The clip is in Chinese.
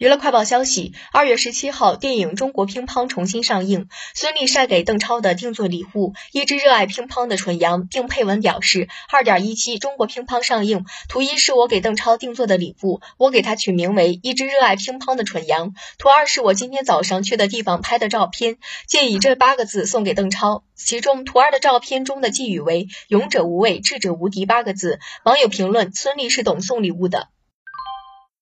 娱乐快报消息，二月十七号电影《中国乒乓》重新上映。孙俪晒给邓超的定做礼物，一只热爱乒乓的蠢羊，并配文表示：二点一七中国乒乓上映图一是我给邓超定做的礼物，我给他取名为一只热爱乒乓的蠢羊。图二是我今天早上去的地方拍的照片，借以这八个字送给邓超。其中图二的照片中的寄语为：勇者无畏，智者无敌。八个字网友评论：孙俪是懂送礼物的。